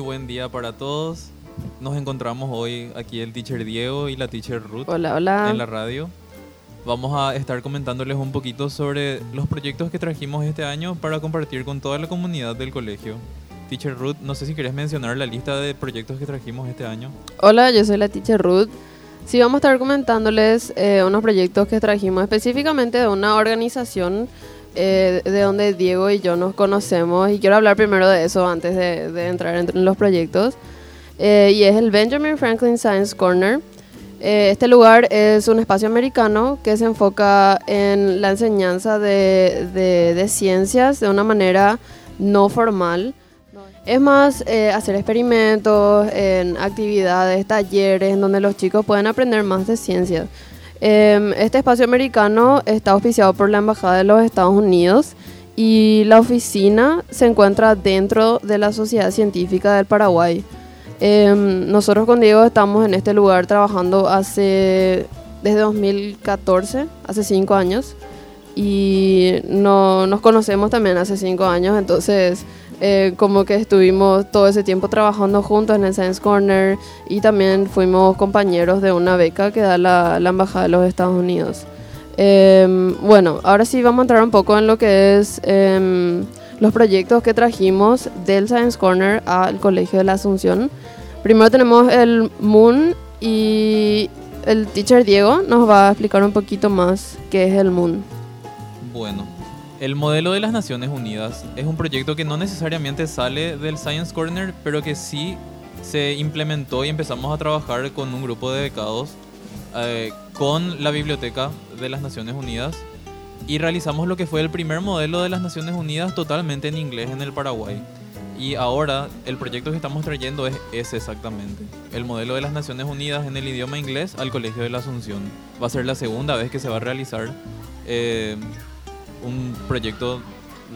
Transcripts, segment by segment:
buen día para todos. Nos encontramos hoy aquí el teacher Diego y la teacher Ruth Hola, hola. en la radio. Vamos a estar comentándoles un poquito sobre los proyectos que trajimos este año para compartir con toda la comunidad del colegio. Teacher Ruth, no sé si querés mencionar la lista de proyectos que trajimos este año. Hola, yo soy la teacher Ruth. Sí, vamos a estar comentándoles eh, unos proyectos que trajimos específicamente de una organización eh, de donde Diego y yo nos conocemos y quiero hablar primero de eso antes de, de entrar en los proyectos. Eh, y es el Benjamin Franklin Science Corner. Eh, este lugar es un espacio americano que se enfoca en la enseñanza de, de- de ciencias de una manera no formal. Es más, eh, hacer experimentos, en actividades, talleres, en donde los chicos pueden aprender más de ciencias. Em, este espacio americano está auspiciado por la Embajada de los Estados Unidos y la oficina se encuentra dentro de la Sociedad Científica del Paraguay. Em, nosotros con Diego estamos en este lugar trabajando desde 2014, hace cinco años, y no, nos conocemos también hace cinco años, entonces eh, como que estuvimos todo ese tiempo trabajando juntos en el Science Corner y también fuimos compañeros de una beca que da la, Embajada de los Estados Unidos. Em, bueno, ahora sí vamos a entrar un poco en lo que es em, los proyectos que trajimos del Science Corner al Colegio de la Asunción. Primero tenemos el Moon y el teacher Diego nos va a explicar un poquito más qué es el Moon. Bueno, el modelo de las Naciones Unidas es un proyecto que no necesariamente sale del Science Corner, pero que sí se implementó y empezamos a trabajar con un grupo de becados eh, con la Biblioteca de las Naciones Unidas y realizamos lo que fue el primer modelo de las Naciones Unidas totalmente en inglés en el Paraguay. Y ahora el proyecto que estamos trayendo es ese exactamente. El modelo de las Naciones Unidas en el idioma inglés al Colegio de la Asunción. Va a ser la segunda vez que se va a realizar eh, un proyecto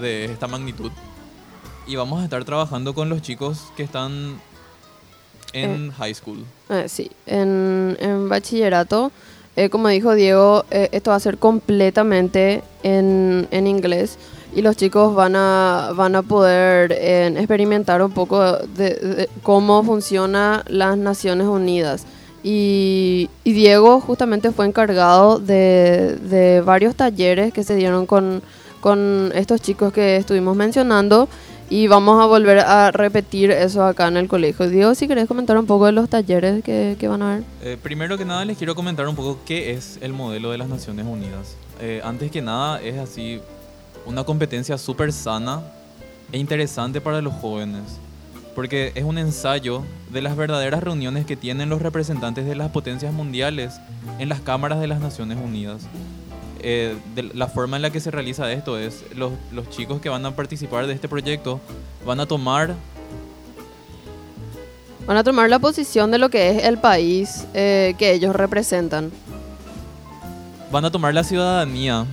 de esta magnitud. Y vamos a estar trabajando con los chicos que están en high school. Eh, sí, en, en bachillerato, eh, como dijo Diego, eh, esto va a ser completamente en, en inglés y los chicos van a, van a poder eh, experimentar un poco de, de cómo funciona las Naciones Unidas. Y, Diego justamente fue encargado de, varios talleres que se dieron con, estos chicos que estuvimos mencionando y vamos a volver a repetir eso acá en el colegio. Diego, si querés comentar un poco de los talleres que, que van a ver. Eh, primero que nada les quiero comentar un poco qué es el modelo de las Naciones Unidas. Eh, antes que nada es así una competencia súper sana e interesante para los jóvenes. Porque es un ensayo de las verdaderas reuniones que tienen los representantes de las potencias mundiales en las cámaras de las Naciones Unidas. Eh, de la forma en la que se realiza esto es los, los chicos que van a participar de este proyecto van a tomar Van a tomar la posición de lo que es el país eh, que ellos representan. van a tomar la ciudadanía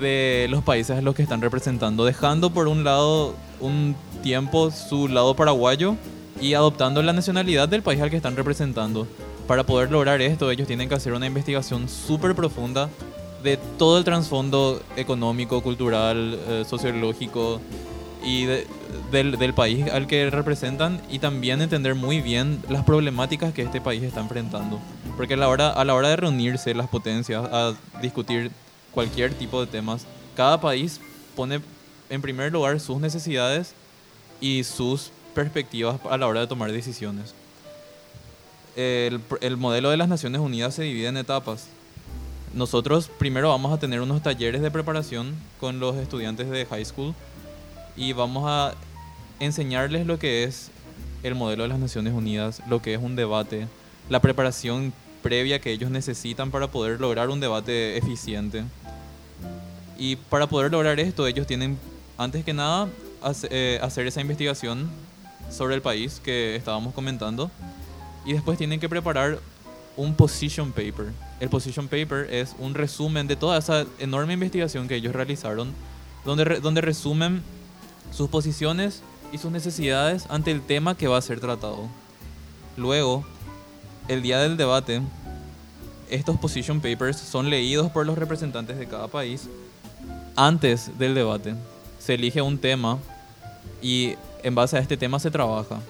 de los países a los que están representando, dejando por un lado un tiempo su lado paraguayo y adoptando la nacionalidad del país al que están representando. Para poder lograr esto, ellos tienen que hacer una investigación súper profunda de todo el trasfondo económico, cultural, eh, sociológico y de- del, del país al que representan y también entender muy bien las problemáticas que este país está enfrentando. Porque a la hora, a la hora de reunirse las potencias a discutir cualquier tipo de temas, cada país pone en primer lugar sus necesidades y sus perspectivas a la hora de tomar decisiones. El, modelo de las Naciones Unidas se divide en etapas. Nosotros primero vamos a tener unos talleres de preparación con los estudiantes de high school y vamos a enseñarles lo que es el modelo de las Naciones Unidas, lo que es un debate, la preparación previa que ellos necesitan para poder lograr un debate eficiente. Y para poder lograr esto, ellos tienen, antes que nada, hace- eh, hacer esa investigación sobre el país que estábamos comentando. Y después tienen que preparar un position paper. El position paper es un resumen de toda esa enorme investigación que ellos realizaron, donde, re- donde resumen sus posiciones y sus necesidades ante el tema que va a ser tratado. Luego, el día del debate, estos position papers son leídos por los representantes de cada país antes del debate. Se elige un tema y en base a este tema se trabaja.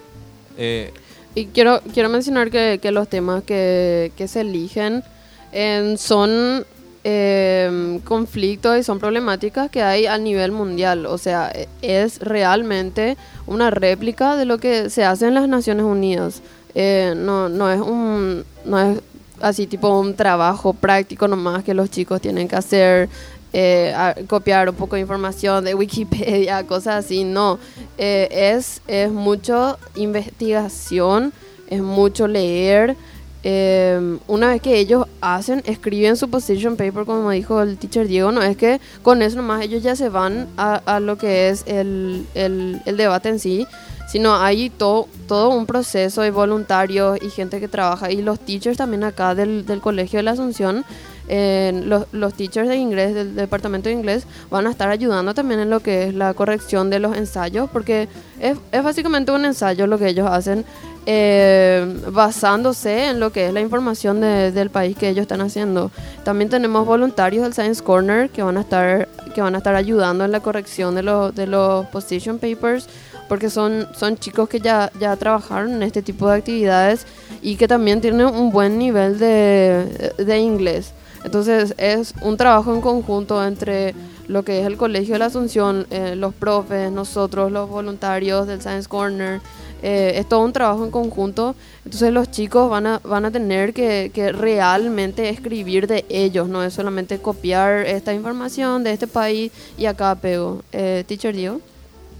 Eh, Y quiero, quiero mencionar que, que los temas que, que se eligen eh, son eh, conflictos y son problemáticas que hay a nivel mundial. O sea, es realmente una réplica de lo que se hace en las Naciones Unidas. Eh, no, no es un no es así tipo un trabajo práctico nomás que los chicos tienen que hacer eh, copiar un poco de información de Wikipedia cosas así no. Eh, es es mucho investigación es mucho leer. Eh, una vez que ellos hacen, escriben su position paper, como dijo el teacher Diego, no es que con eso nomás ellos ya se van a, a lo que es el, el, el debate en sí, sino hay todo, todo un proceso de voluntarios y gente que trabaja, y los teachers también acá del, del Colegio de la Asunción, eh, los, los teachers de inglés, del departamento de inglés, van a estar ayudando también en lo que es la corrección de los ensayos, porque es, es básicamente un ensayo lo que ellos hacen eh, basándose en lo que es la información de- del país que ellos están haciendo. También tenemos voluntarios del Science Corner que van a estar, que van a estar ayudando en la corrección de, los de los position papers, porque son, son chicos que ya, ya trabajaron en este tipo de actividades y que también tienen un buen nivel de, de inglés. Entonces es un trabajo en conjunto entre lo que es el Colegio de la Asunción, eh, los profes, nosotros, los voluntarios del Science Corner. eh, es todo un trabajo en conjunto. Entonces los chicos van a, van a tener que, realmente escribir de ellos, no es solamente copiar esta información de este país y acá pego. Eh, Teacher Diego.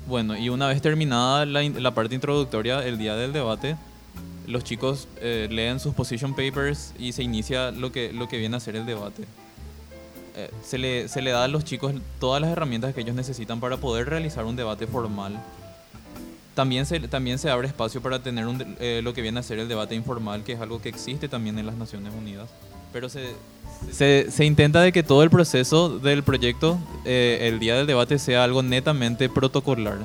Bueno, y una vez terminada la, in- la parte introductoria, el día del debate, los chicos eh, leen sus position papers y se inicia lo que, lo que viene a ser el debate. Eh, se, le, se le da a los chicos todas las herramientas que ellos necesitan para poder realizar un debate formal. También se, también se abre espacio para tener un eh, lo que viene a ser el debate informal, que es algo que existe también en las Naciones Unidas. Pero se, se, se intenta de que todo el proceso del proyecto, eh, el día del debate, sea algo netamente protocolar.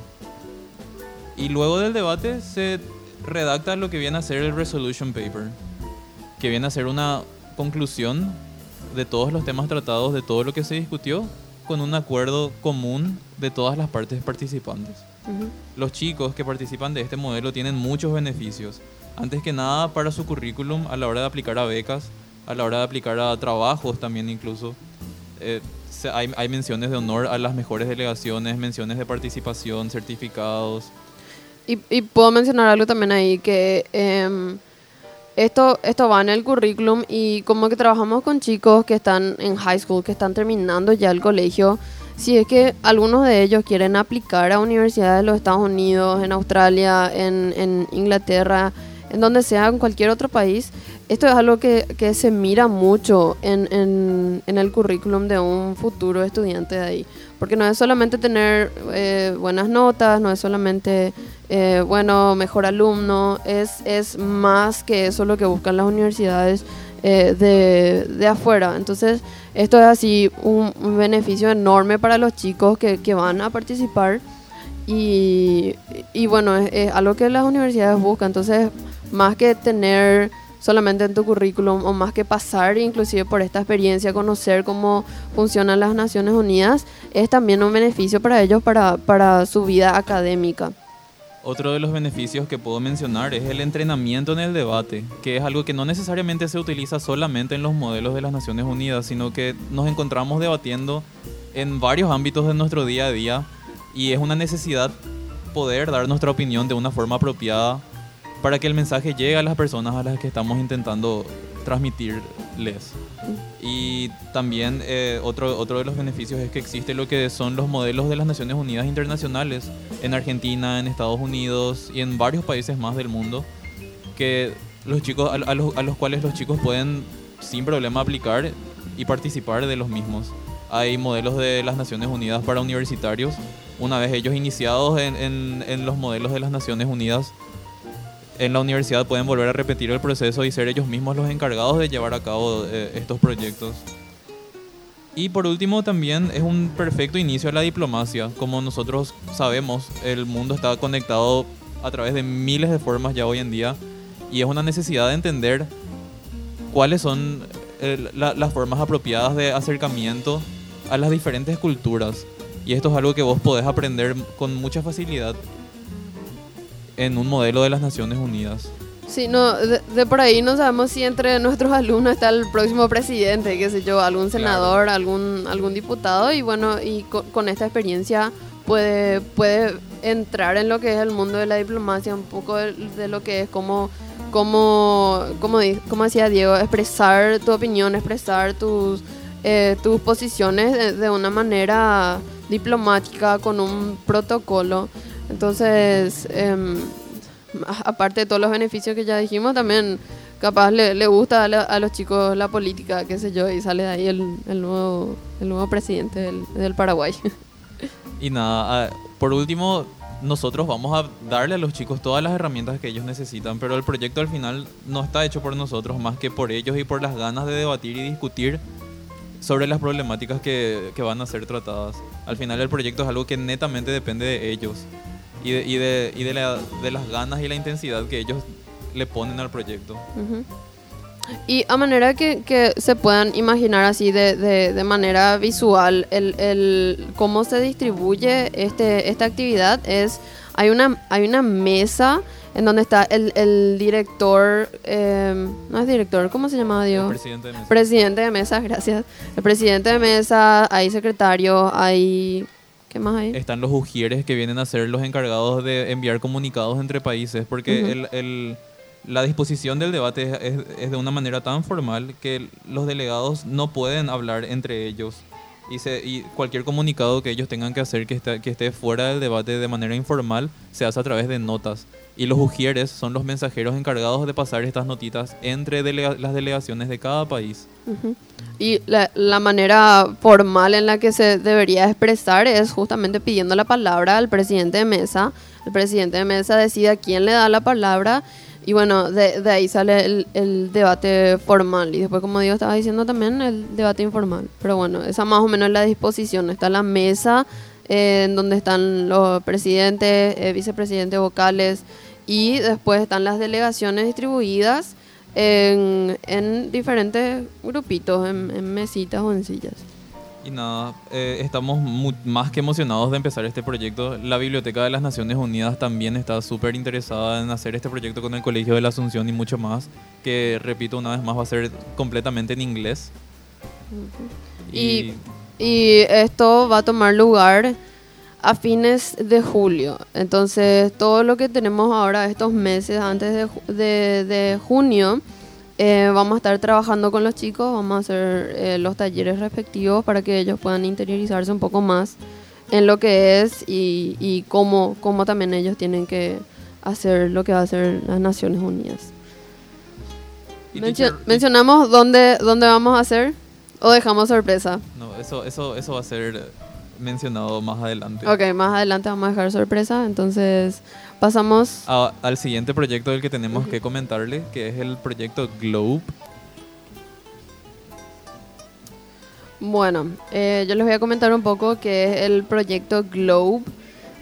Y luego del debate se redacta lo que viene a ser el resolution paper, que viene a ser una conclusión de todos los temas tratados, de todo lo que se discutió, con un acuerdo común de todas las partes participantes. Los chicos que participan de este modelo tienen muchos beneficios. Antes que nada para su currículum a la hora de aplicar a becas, a la hora de aplicar a trabajos también incluso. Eh, hay, hay menciones de honor a las mejores delegaciones, menciones de participación, certificados. Y, puedo mencionar algo también ahí que em, esto, esto va en el currículum y como que trabajamos con chicos que están en high school, que están terminando ya el colegio. Si es que algunos de ellos quieren aplicar a universidades de los Estados Unidos, en Australia, en, en Inglaterra, en donde sea, en cualquier otro país, esto es algo que, que se mira mucho en, en, en el currículum de un futuro estudiante de ahí. Porque no es solamente tener eh, buenas notas, no es solamente, eh, bueno, mejor alumno, es, es más que eso lo que buscan las universidades eh, de, de afuera. Entonces, esto es así un, beneficio enorme para los chicos que, que van a participar. Y, y bueno, es algo que las universidades buscan. Entonces, más que tener solamente en tu currículum o más que pasar inclusive por esta experiencia, conocer cómo funcionan las Naciones Unidas, es también un beneficio para ellos para, para su vida académica. Otro de los beneficios que puedo mencionar es el entrenamiento en el debate, que es algo que no necesariamente se utiliza solamente en los modelos de las Naciones Unidas, sino que nos encontramos debatiendo en varios ámbitos de nuestro día a día y es una necesidad poder dar nuestra opinión de una forma apropiada para que el mensaje llegue a las personas a las que estamos intentando transmitirles. Y también eh, otro, otro de los beneficios es que existe lo que son los modelos de las Naciones Unidas internacionales en Argentina, en Estados Unidos y en varios países más del mundo que los chicos a, los, a los cuales los chicos pueden sin problema aplicar y participar de los mismos. Hay modelos de las Naciones Unidas para universitarios. Una vez ellos iniciados en- en los modelos de las Naciones Unidas, en la universidad pueden volver a repetir el proceso y ser ellos mismos los encargados de llevar a cabo eh, estos proyectos. Y por último también es un perfecto inicio a la diplomacia. Como nosotros sabemos, el mundo está conectado a través de miles de formas ya hoy en día y es una necesidad de entender cuáles son eh, la- las formas apropiadas de acercamiento a las diferentes culturas. Y esto es algo que vos podés aprender con mucha facilidad en un modelo de las Naciones Unidas. Sí, no, de, de por ahí no sabemos si entre nuestros alumnos está el próximo presidente, qué sé yo, algún senador, algún, algún diputado, y bueno, y co- con, esta experiencia puede, puede entrar en lo que es el mundo de la diplomacia, un poco de, de lo que es como, como, di- como decía Diego, expresar tu opinión, expresar tus, eh, tus posiciones de, de una manera diplomática, con un protocolo. Entonces, a- aparte de todos los beneficios que ya dijimos, también capaz le, le gusta a, la- a los chicos la política, qué sé yo, y sale de ahí el, el nuevo, el nuevo presidente del, del Paraguay. Y nada, por último, nosotros vamos a darle a los chicos todas las herramientas que ellos necesitan, pero el proyecto al final no está hecho por nosotros, más que por ellos y por las ganas de debatir y discutir sobre las problemáticas que, que van a ser tratadas. Al final el proyecto es algo que netamente depende de ellos y de, y de, y de, la- de las ganas y la intensidad que ellos le ponen al proyecto. Ujú. Y a manera que, que se puedan imaginar así de, de- de manera visual el, el cómo se distribuye este, esta actividad es hay una hay una mesa en donde está el, el director eh, no es director ¿cómo se llama El Diego? presidente de mesa. Presidente de mesa, gracias. El presidente de mesa, hay secretario, hay ¿qué más hay? están los ujieres que vienen a ser los encargados de enviar comunicados entre países, porque el, el- la disposición del debate es, es- es de una manera tan formal que los delegados no pueden hablar entre ellos. Y, se- y cualquier comunicado que ellos tengan que hacer que, está- que esté fuera del debate de manera informal se hace a través de notas. Y los ujieres son los mensajeros encargados de pasar estas notitas entre delega- las delegaciones de cada país. Ujú. Y la, la manera formal en la que se debería expresar es justamente pidiendo la palabra al presidente de mesa. El presidente de mesa decide a quién le da la palabra y bueno, de, de ahí sale el, el debate formal y después, como Diego estaba diciendo también, el debate informal. Pero bueno, esa más o menos es la disposición. Está la mesa eh, en donde están los presidentes, eh, vicepresidentes vocales y después están las delegaciones distribuidas en, en diferentes grupitos, en mesitas o en sillas. Y nada, eh, estamos más que emocionados de empezar este proyecto. La Biblioteca de las Naciones Unidas también está súper interesada en hacer este proyecto con el Colegio de la Asunción y mucho más, que repito una vez más va a ser completamente en inglés. Y- Y esto va a tomar lugar a fines de julio. Entonces, todo lo que tenemos ahora, estos meses antes de, de- de junio, eh, vamos a estar trabajando con los chicos, vamos a hacer eh, los talleres respectivos para que ellos puedan interiorizarse un poco más en lo que es y, y cómo, cómo también ellos tienen que hacer lo que va a hacer las Naciones Unidas. Mencio- ¿Mencionamos dónde, dónde vamos a hacer? ¿O dejamos sorpresa? no, eso, eso, eso va a ser mencionado más adelante. Ok, más adelante vamos a dejar sorpresa. Entonces, pasamos. A- al siguiente proyecto del que tenemos que comentarle, que es el proyecto Globe. Bueno, eh, yo les voy a comentar un poco que es el proyecto GLOBE.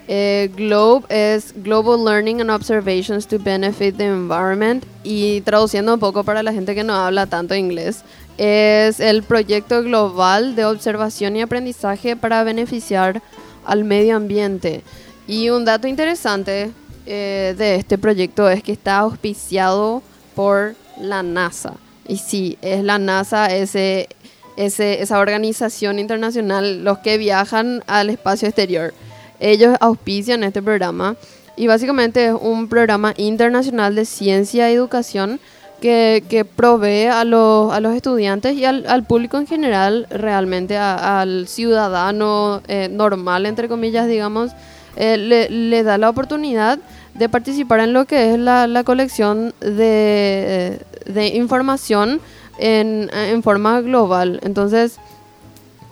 Eh, GLOBE es Global Learning and Observations to Benefit the Environment. Y traduciendo un poco para la gente que no habla tanto inglés, es el proyecto global de observación y aprendizaje para beneficiar al medio ambiente. Y un dato interesante eh, de este proyecto es que está auspiciado por la NASA. Y sí, es la NASA, ese, ese, esa organización internacional, los que viajan al espacio exterior. Ellos auspician este programa y básicamente es un programa internacional de ciencia y educación que, provee a los, a los estudiantes y al, al público en general, realmente al ciudadano eh, normal, entre comillas, digamos, eh, le, le da la oportunidad de participar en lo que es la, la colección de, de información en, en forma global. Entonces,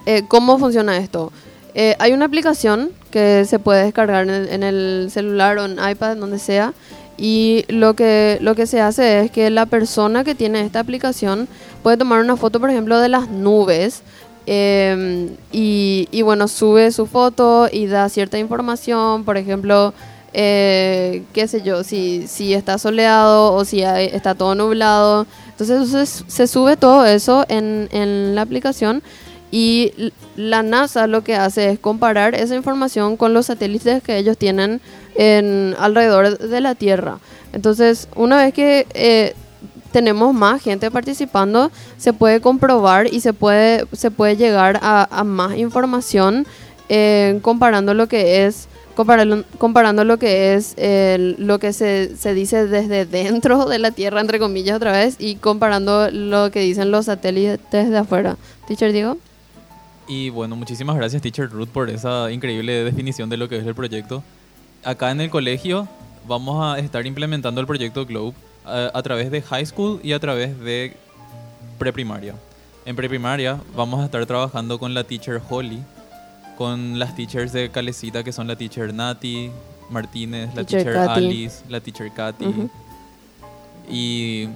eh, ¿cómo funciona esto? Eh, hay una aplicación que se puede descargar en en el celular o en iPad, donde sea, y lo que, lo que se hace es que la persona que tiene esta aplicación puede tomar una foto, por ejemplo, de las nubes. y, y bueno, sube su foto y da cierta información, por ejemplo, eh, qué sé yo, si, si está soleado o si hay- está todo nublado. Entonces se, se sube todo eso en, en la aplicación Y la NASA lo que hace es comparar esa información con los satélites que ellos tienen en alrededor de la Tierra. Entonces, una vez que eh, tenemos más gente participando, se puede comprobar y se puede, se puede llegar a, más información eh, comparando lo que es comparando, comparando lo que es lo que se, se dice desde dentro de la Tierra, entre comillas, otra vez, y comparando lo que dicen los satélites de afuera. Teacher Diego. Y bueno, muchísimas gracias, Teacher Ruth, por esa increíble definición de lo que es el proyecto. Acá en el colegio vamos a estar implementando el proyecto Globe eh, a través de high school y a través de preprimaria. En preprimaria vamos a estar trabajando con la teacher Holly, con las teachers de Calecita que son la teacher Nati Martínez, la Teacher teacher. Alice, la teacher Katy. Ujú. Y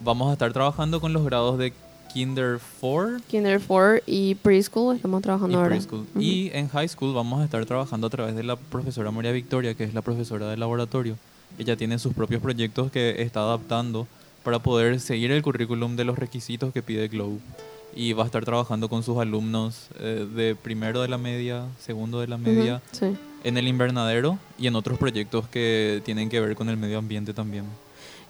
vamos a estar trabajando con los grados de Kinder 4 Kinder 4 y Preschool estamos trabajando y ahora. preschool. Ujú. Y en high school vamos a estar trabajando a través de la profesora María Victoria, que es la profesora del laboratorio. Ella tiene sus propios proyectos que está adaptando para poder seguir el currículum de los requisitos que pide Globe. Y va a estar trabajando con sus alumnos eh, de primero de la media, segundo de la media, Ujú, Sí. en el invernadero y en otros proyectos que tienen que ver con el medio ambiente también.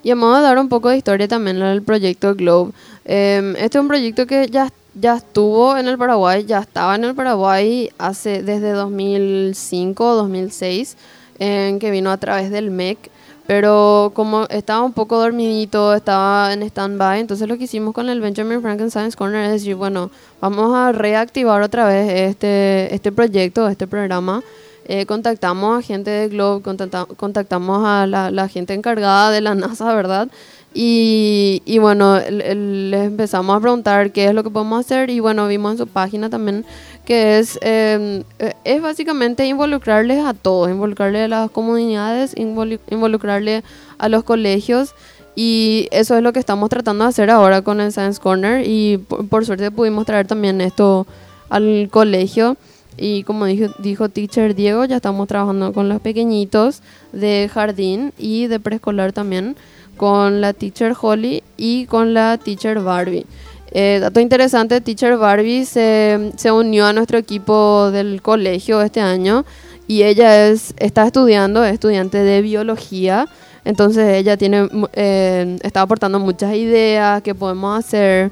Y vamos a dar un poco de historia también del proyecto Globe. Eh, este es un proyecto que ya, ya estuvo en el Paraguay, ya estaba en el Paraguay hace desde 2005 2006, en que vino a través del MEC. Pero como estaba un poco dormidito, estaba en stand-by, entonces lo que hicimos con el Benjamin Franklin Science Corner es decir, bueno, vamos a reactivar otra vez este, este proyecto, este programa. Eh, contactamos a gente de Globe, contacta- contactamos a la, gente encargada de la NASA, ¿verdad? Y, bueno, les empezamos a preguntar qué es lo que podemos hacer y bueno, vimos en su página también que es, eh, eh, es básicamente involucrarles a todos, involucrarles a las comunidades, involu- involucrarle a los colegios y eso es lo que estamos tratando de hacer ahora con el Science Corner y por suerte pudimos traer también esto al colegio. Y como dijo, dijo Teacher Diego, ya estamos trabajando con los pequeñitos de jardín y de preescolar también, con la Teacher Holly y con la Teacher Barbie. Eh, dato interesante, Teacher Barbie se, se unió a nuestro equipo del colegio este año y ella es, está estudiando, es estudiante de biología. Entonces ella tiene, eh, está aportando muchas ideas que podemos hacer.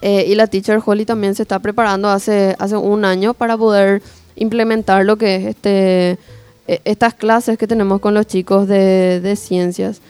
Eh, y la Teacher Holly también se está preparando hace, hace un año para poder implementar lo que es este, eh, estas clases que tenemos con los chicos de, de ciencias.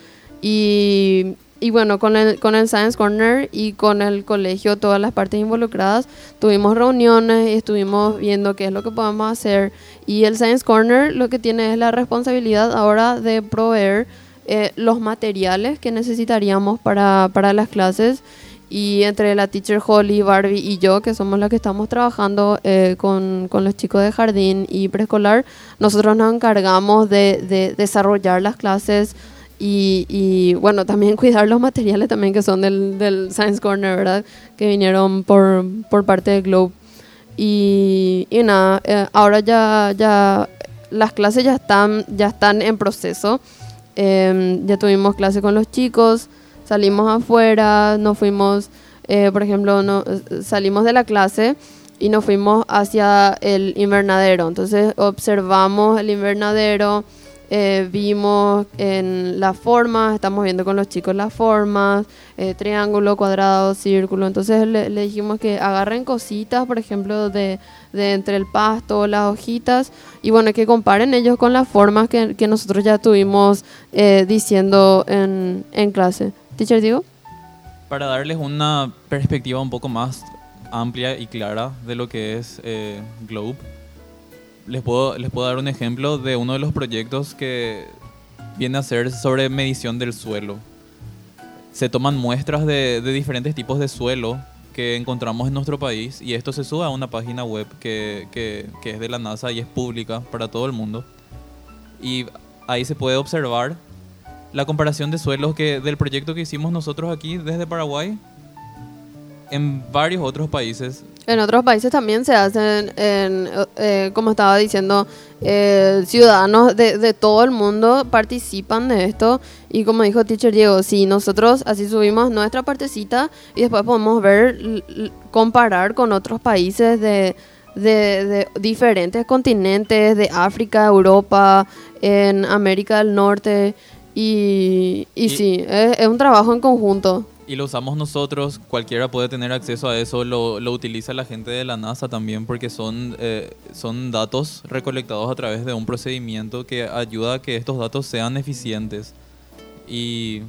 Y, y bueno, con el, con el Science Corner y con el colegio, todas las partes involucradas, tuvimos reuniones y estuvimos viendo qué es lo que podemos hacer. Y el Science Corner lo que tiene es la responsabilidad ahora de proveer eh, los materiales que necesitaríamos para, para las clases y entre la teacher Holly, Barbie y yo, que somos las que estamos trabajando eh, con, con los chicos de jardín y preescolar, nosotros nos encargamos de, de desarrollar las clases y, y, bueno, también cuidar los materiales también que son del, del Science Corner, ¿verdad? Que vinieron por, por parte de Globe. Y, y nada, eh, ahora ya, ya las clases ya están, ya están en proceso. Em, ya tuvimos clase con los chicos, salimos afuera, nos fuimos, eh, por ejemplo, no, salimos de la clase y nos fuimos hacia el invernadero. Entonces observamos el invernadero, eh, vimos en las formas, estamos viendo con los chicos las formas, eh, triángulo, cuadrado, círculo. Entonces le, le dijimos que agarren cositas, por ejemplo, de, de entre el pasto, las hojitas, y bueno, que comparen ellos con las formas que, que nosotros ya tuvimos eh, diciendo en, en clase. Teacher Diego. Para darles una perspectiva un poco más amplia y clara de lo que es eh, Globe, les puedo, les puedo dar un ejemplo de uno de los proyectos que viene a ser sobre medición del suelo. Se toman muestras de, de diferentes tipos de suelo que encontramos en nuestro país y esto se sube a una página web que, que, que es de la NASA y es pública para todo el mundo. Y ahí se puede observar la comparación de suelos que del proyecto que hicimos nosotros aquí desde Paraguay en varios otros países En otros países también se hacen, en, eh, como estaba diciendo, eh, ciudadanos de, de todo el mundo participan de esto. Y como dijo Teacher Diego, si nosotros así subimos nuestra partecita y después podemos ver, comparar con otros países de, de, de diferentes continentes, de África, Europa, en América del Norte. Y, y, Y- sí, es, es un trabajo en conjunto. y lo usamos nosotros, cualquiera puede tener acceso a eso, lo, lo utiliza la gente de la NASA también porque son, eh, son datos recolectados a través de un procedimiento que ayuda a que estos datos sean eficientes. Y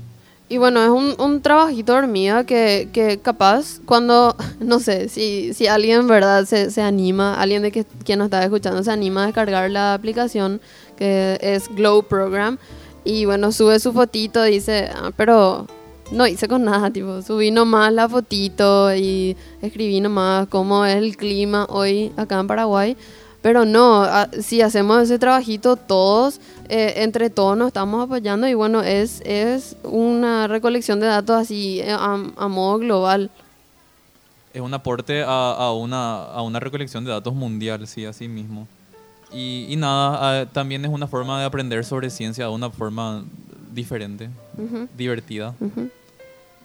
Y bueno, es un, un trabajito hormiga que, que capaz cuando, no sé, si, si alguien, ¿verdad?, se, se anima, alguien de que, quien nos está escuchando se anima a descargar la aplicación que es Glow Program y bueno, sube su fotito dice, ah, pero no hice con nada, tipo, subí nomás la fotito y escribí nomás cómo es el clima hoy acá en Paraguay. Pero no, ah, si hacemos ese trabajito todos, eh, entre todos nos estamos apoyando y bueno, es, es una recolección de datos así eh, a, a modo global. es un aporte a, a una, a una recolección de datos mundial, sí, así mismo. Y, y nada, ah, también es una forma de aprender sobre ciencia de una forma diferente, Ujú, divertida. ujú.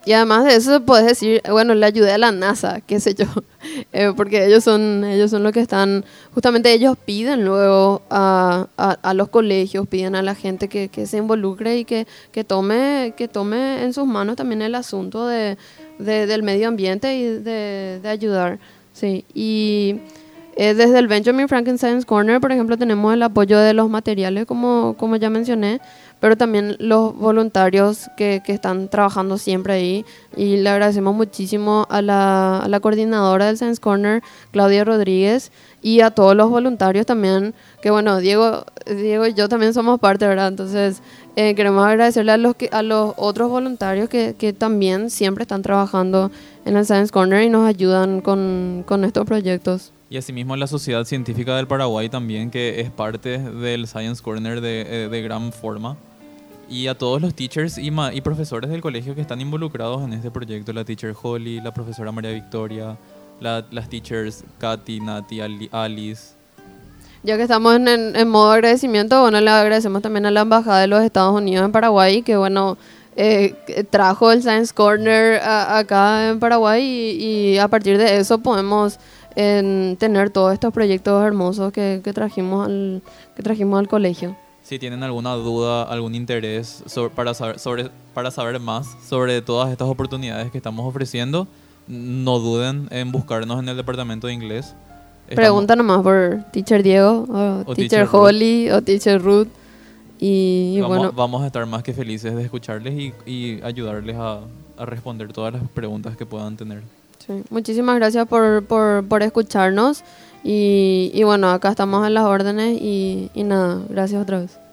Y además de eso puedes decir, bueno, le ayudé a la NASA, qué sé yo, Eh, porque ellos son, ellos son los que están, justamente ellos piden luego a, a- a los colegios, piden a la gente que, que se involucre y que, que, tome, que tome en sus manos también el asunto de, de- del medio ambiente y de, de ayudar. Sí, y eh, desde el Benjamin Frankenstein's Corner, por ejemplo, tenemos el apoyo de los materiales, como, como ya mencioné, pero también los voluntarios que, que están trabajando siempre ahí. Y le agradecemos muchísimo a la, a la coordinadora del Science Corner, Claudia Rodríguez, y a todos los voluntarios también, que bueno, Diego, Diego y yo también somos parte, ¿verdad? Entonces, eh, queremos agradecerle a los, que, a los otros voluntarios que, que también siempre están trabajando en el Science Corner y nos ayudan con, con estos proyectos. Y asimismo la Sociedad Científica del Paraguay también, que es parte del Science Corner de, eh, de gran forma. Y a todos los teachers y, y profesores del colegio que están involucrados en este proyecto, la teacher Holly, la profesora María Victoria, la- las teachers Katy, Nati, Ali- Alice. Ya que estamos en, en- modo agradecimiento, bueno, le agradecemos también a la Embajada de los Estados Unidos en Paraguay, que bueno, eh, trajo el Science Corner a- acá en Paraguay y, y a partir de eso podemos en, tener todos estos proyectos hermosos que, que trajimos al, que trajimos al colegio. Si tienen alguna duda, algún interés para, saber, sobre, para saber más sobre todas estas oportunidades que estamos ofreciendo, no duden en buscarnos en el departamento de inglés. Estamos- Pregunta nomás por Teacher Diego, o, O Teacher. Holly, o Teacher Ruth. Y, y vamos, bueno, vamos a estar más que felices de escucharles y, y ayudarles a, a responder todas las preguntas que puedan tener. Sí, Muchísimas gracias por, por, por escucharnos y, y bueno, acá estamos en las órdenes y, y nada, gracias otra vez.